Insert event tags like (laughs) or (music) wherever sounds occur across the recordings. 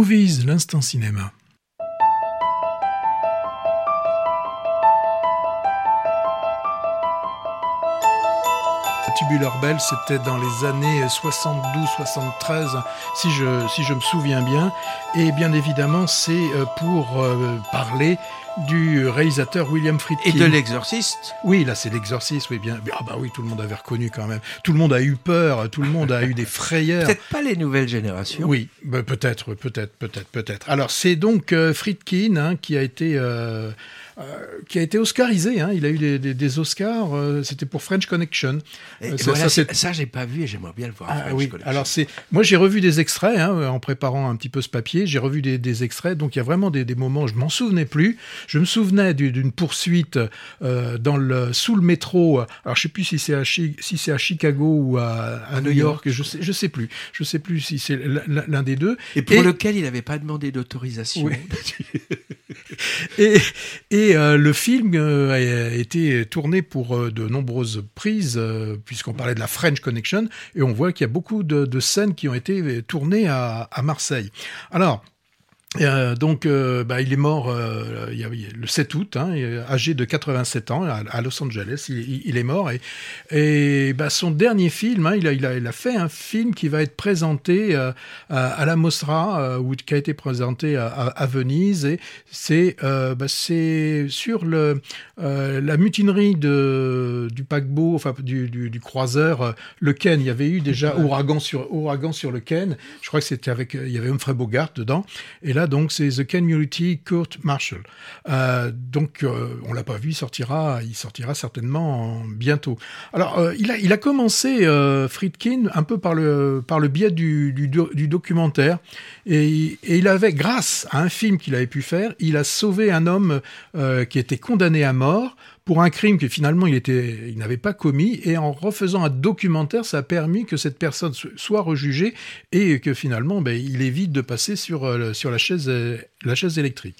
Movies, l'instant cinéma? Tubular Bell, c'était dans les années 72-73, si je, si je me souviens bien. Et bien évidemment, c'est euh, pour euh, parler du réalisateur William Friedkin. Et de l'exorciste Oui, là c'est l'exorciste, oui bien. Ah bah oui, tout le monde avait reconnu quand même. Tout le monde a eu peur, tout le monde a eu des frayeurs. Peut-être pas les nouvelles générations. Oui, bah, peut-être, peut-être, peut-être, peut-être. Alors c'est donc euh, Friedkin hein, qui a été euh, euh, qui a été oscarisé. Hein. Il a eu des, des, des Oscars. Euh, C'était pour French Connection. Et Euh, voilà, ça, j'ai pas vu et j'aimerais bien le voir. ah oui, alors c'est moi j'ai revu des extraits hein, en préparant un petit peu ce papier, j'ai revu des, des extraits, donc il y a vraiment des, des moments, je m'en souvenais plus, je me souvenais du- d'une poursuite euh, dans le sous le métro, alors je sais plus si c'est à Chi- si c'est à Chicago ou à, à New York, je sais je sais plus, je sais plus si c'est l'un des deux. Et pour et- lequel il n'avait pas demandé d'autorisation. Oui. (laughs) Et, et euh, le film euh, a été tourné pour euh, de nombreuses prises, euh, puisqu'on parlait de la French Connection, et on voit qu'il y a beaucoup de, de scènes qui ont été tournées à, à Marseille. Alors, euh, donc, euh, bah, il est mort euh, il y a- le 7 août, hein, âgé de 87 ans, à, à Los Angeles. Il, est mort et, et bah, son dernier film, hein, il, a, il, a, il a fait un film qui va être présenté à, à la Mostra ou qui a été présenté à, Venise. Et c'est bah, sur le, la mutinerie de, du paquebot, enfin du, du, du croiseur, le Ken. Il y avait eu déjà ouragan sur ouragan sur le Ken. Je crois que c'était avec il y avait Humphrey Bogart dedans. Et là donc c'est The Ken Mulity Kurt Marshall. Euh, donc euh, on l'a pas vu, il sortira, il sortira certainement en- bientôt. Alors euh, il a commencé euh, Friedkin un peu par le par le biais du du, do- du documentaire et, et il avait grâce à un film qu'il avait pu faire, il a sauvé un homme qui était condamné à mort pour un crime que finalement il n'avait pas commis, et en refaisant un documentaire, ça a permis que cette personne so- soit rejugée et que finalement, ben, il évite de passer sur euh, sur la chaise euh, la chaise électrique.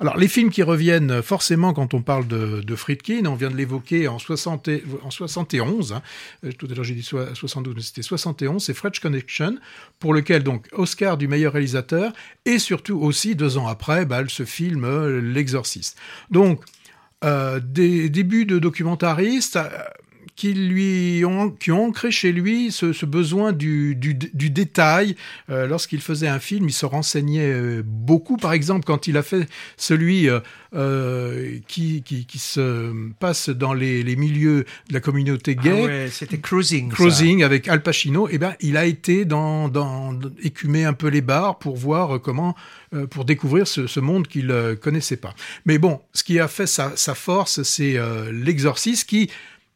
Alors les films qui reviennent forcément quand on parle de, de Friedkin, on vient de l'évoquer en 60 et- en 71. Hein, Euh, tout à l'heure j'ai dit soi- 72, mais c'était 71. C'est French Connection pour lequel donc Oscar du meilleur réalisateur et surtout aussi deux ans après, bah, ce film L'Exorciste. Donc des débuts de documentariste euh, qui lui ont, qui ont ancré chez lui ce, ce besoin du, du, du détail. Euh, Lorsqu'il faisait un film, il se renseignait euh, beaucoup. Par exemple, quand il a fait celui euh, qui, qui, qui se passe dans les, les milieux de la communauté Ah gay, ouais, c'était Cruising. ça. Cruising avec Al Pacino, eh ben, il a été dans, dans, écumer un peu les bars pour voir comment, euh, pour découvrir ce, ce monde qu'il connaissait pas. Mais bon, ce qui a fait sa, sa force, c'est l'exorcisme qui,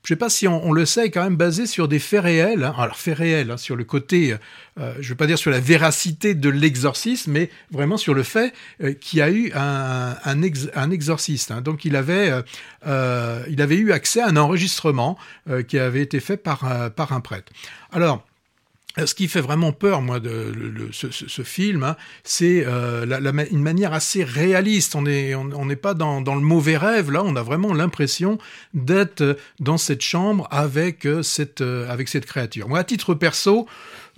je sais pas si on, le sait, est quand même basé sur des faits réels. hein. Alors faits réels, hein, sur le côté, euh, je vais pas dire sur la véracité de l'exorcisme, mais vraiment sur le fait euh, qu'il y a eu un, un, ex- un exorciste. hein. Donc il avait, euh, euh, eu accès à un enregistrement euh, qui avait été fait par, euh, par un prêtre. Alors, euh, ce qui fait vraiment peur, moi, de ce, film, hein, c'est euh, une manière assez réaliste. On n'est pas dans, le mauvais rêve. Là, on a vraiment l'impression d'être euh, dans cette chambre avec euh, cette euh, avec cette créature. Moi, à titre perso,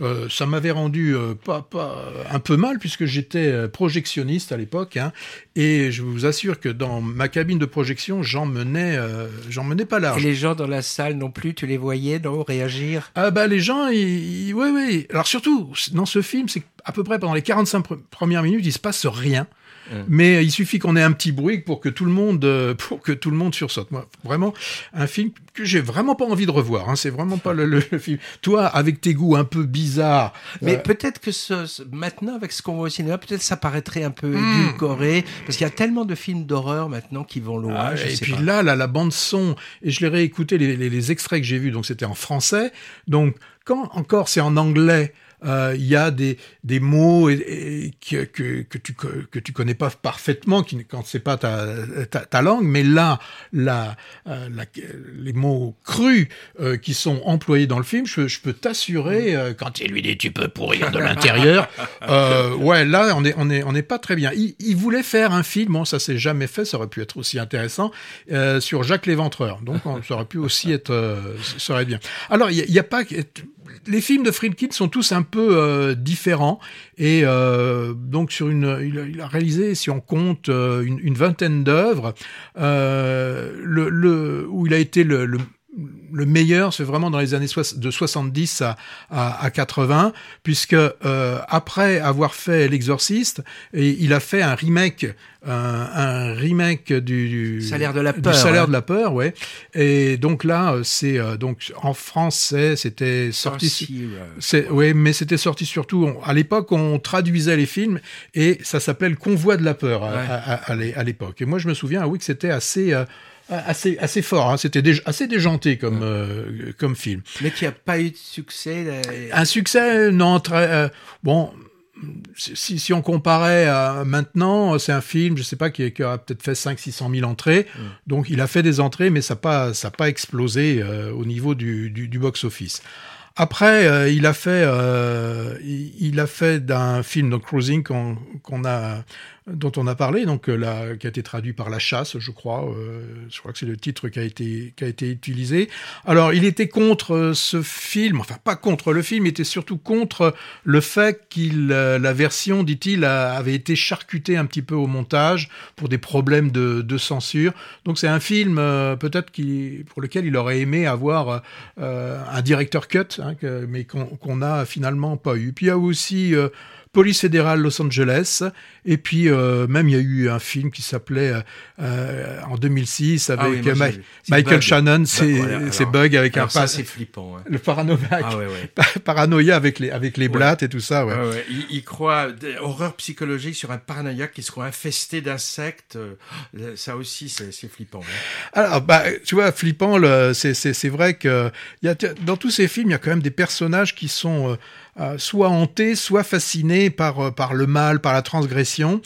euh, ça m'avait rendu euh, pas, pas un peu mal puisque j'étais euh, projectionniste à l'époque, hein, et je vous assure que dans ma cabine de projection, j'en menais, euh, j'en menais pas Et large. les gens dans la salle non plus, tu les voyais non, réagir? Ah bah les gens, ils, ils- ouais ouais. Alors surtout dans ce film, c'est à peu près pendant les 45 pre- premières minutes, il se passe rien. Mm. Mais il suffit qu'on ait un petit bruit pour que tout le monde, euh, (laughs) pour que tout le monde sursaute. Moi, vraiment, un film que j'ai vraiment pas envie de revoir. Hein. C'est vraiment pas le, le- le film. Toi, avec tes goûts un peu bizarres, Mais euh, peut-être que ce, ce- maintenant, avec ce qu'on voit au cinéma, peut-être ça paraîtrait un peu Hmm. édulcoré, parce qu'il y a tellement de films d'horreur maintenant qui vont loin. Ah, je et sais puis pas. là, là, la bande son, et je l'ai réécouté les, les, les extraits que j'ai vus, donc c'était en français. Donc quand encore c'est en anglais, euh, il y a des, des mots et, et que, que, que tu que tu connais pas parfaitement qui, quand c'est pas ta, ta, ta langue, mais là, la, euh, la- les mots crus euh, qui sont employés dans le film, je, je peux t'assurer euh, quand il lui dit tu peux pourrir de l'intérieur, (laughs) euh, ouais, là on est on est on n'est pas très bien. Il, il voulait faire un film, bon ça s'est jamais fait, ça aurait pu être aussi intéressant euh, sur Jacques Léventreur, donc on- ça aurait pu aussi (laughs) être, euh, ça aurait bien. Alors il y, a- a pas les films de Friedkin sont tous un peu euh, différents et euh, donc sur une, il a, réalisé, si on compte, euh, une, une vingtaine d'œuvres, euh, le, le, où il a été le, le le meilleur, c'est vraiment dans les années de 70 à, à, à 80, puisque euh, après avoir fait L'Exorciste, et il a fait un remake, un, un remake du, du Salaire de la du peur, salaire hein. de la peur, ouais. Et donc là, euh, c'est euh, donc en français, c'était sorti. c'est oui, mais c'était sorti surtout on- à l'époque on traduisait les films et ça s'appelait le convoi de la peur à, Ouais. à- à- à l'é- à l'époque. Et moi je me souviens ah oui que c'était assez euh, assez assez fort, hein. c'était dé- assez déjanté comme euh, comme film. Mais qui a pas eu de succès. là, et- Un succès non très euh, bon. Si, si on comparait à maintenant, c'est un film, je sais pas, qui, qui a peut-être fait 5 600 000 entrées. Donc il a fait des entrées, mais ça n'a pas, ça a pas explosé euh, au niveau du, du, du box-office. Après, euh, il a fait, euh, il, il a fait d'un film, donc Cruising, qu'on qu'on a, dont on a parlé, donc euh, la, qui a été traduit par La Chasse, je crois. euh, je crois que c'est le titre qui a été qui a été utilisé. Alors, il était contre euh, ce film, enfin pas contre le film, il était surtout contre le fait qu'il, la version, dit-il, avait été charcutée un petit peu au montage pour des problèmes de, de censure. Donc c'est un film peut-être qui, pour lequel il aurait aimé avoir un directeur cut, hein, mais qu'on qu'on a finalement pas eu. Puis il y a aussi Police fédérale Los Angeles, et puis euh, même il y a eu un film qui s'appelait euh, euh, en 2006 avec Ah oui, Ma-. C'est Michael Bug. Shannon, c'est voilà, Bug avec un ça, c'est flippant. le paranoïa, Ah ouais, ouais. (laughs) paranoïa avec les avec les blattes et tout ça. Ouais. Ouais. Il, il croit horreur psychologique sur un paranoïaque qui se croit infesté d'insectes. Ça aussi, c'est flippant. Alors, bah, tu vois, flippant, c'est, vrai que y a, dans tous ces films, il y a quand même des personnages qui sont euh, euh, soit hantés, soit fascinés par, euh, par le mal, par la transgression.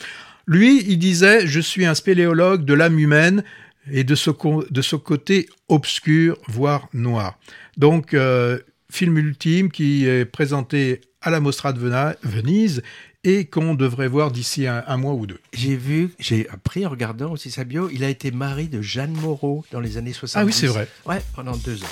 Lui, il disait, je suis un spéléologue de l'âme humaine et de ce, de ce côté obscur, voire noir. Donc, euh, film ultime qui est présenté à la Mostra de Venise et qu'on devrait voir d'ici un, un mois ou deux. J'ai vu, j'ai appris en regardant aussi sa bio, il a été mari de Jeanne Moreau dans les années 70. Ah oui, c'est vrai. Ouais, pendant deux ans.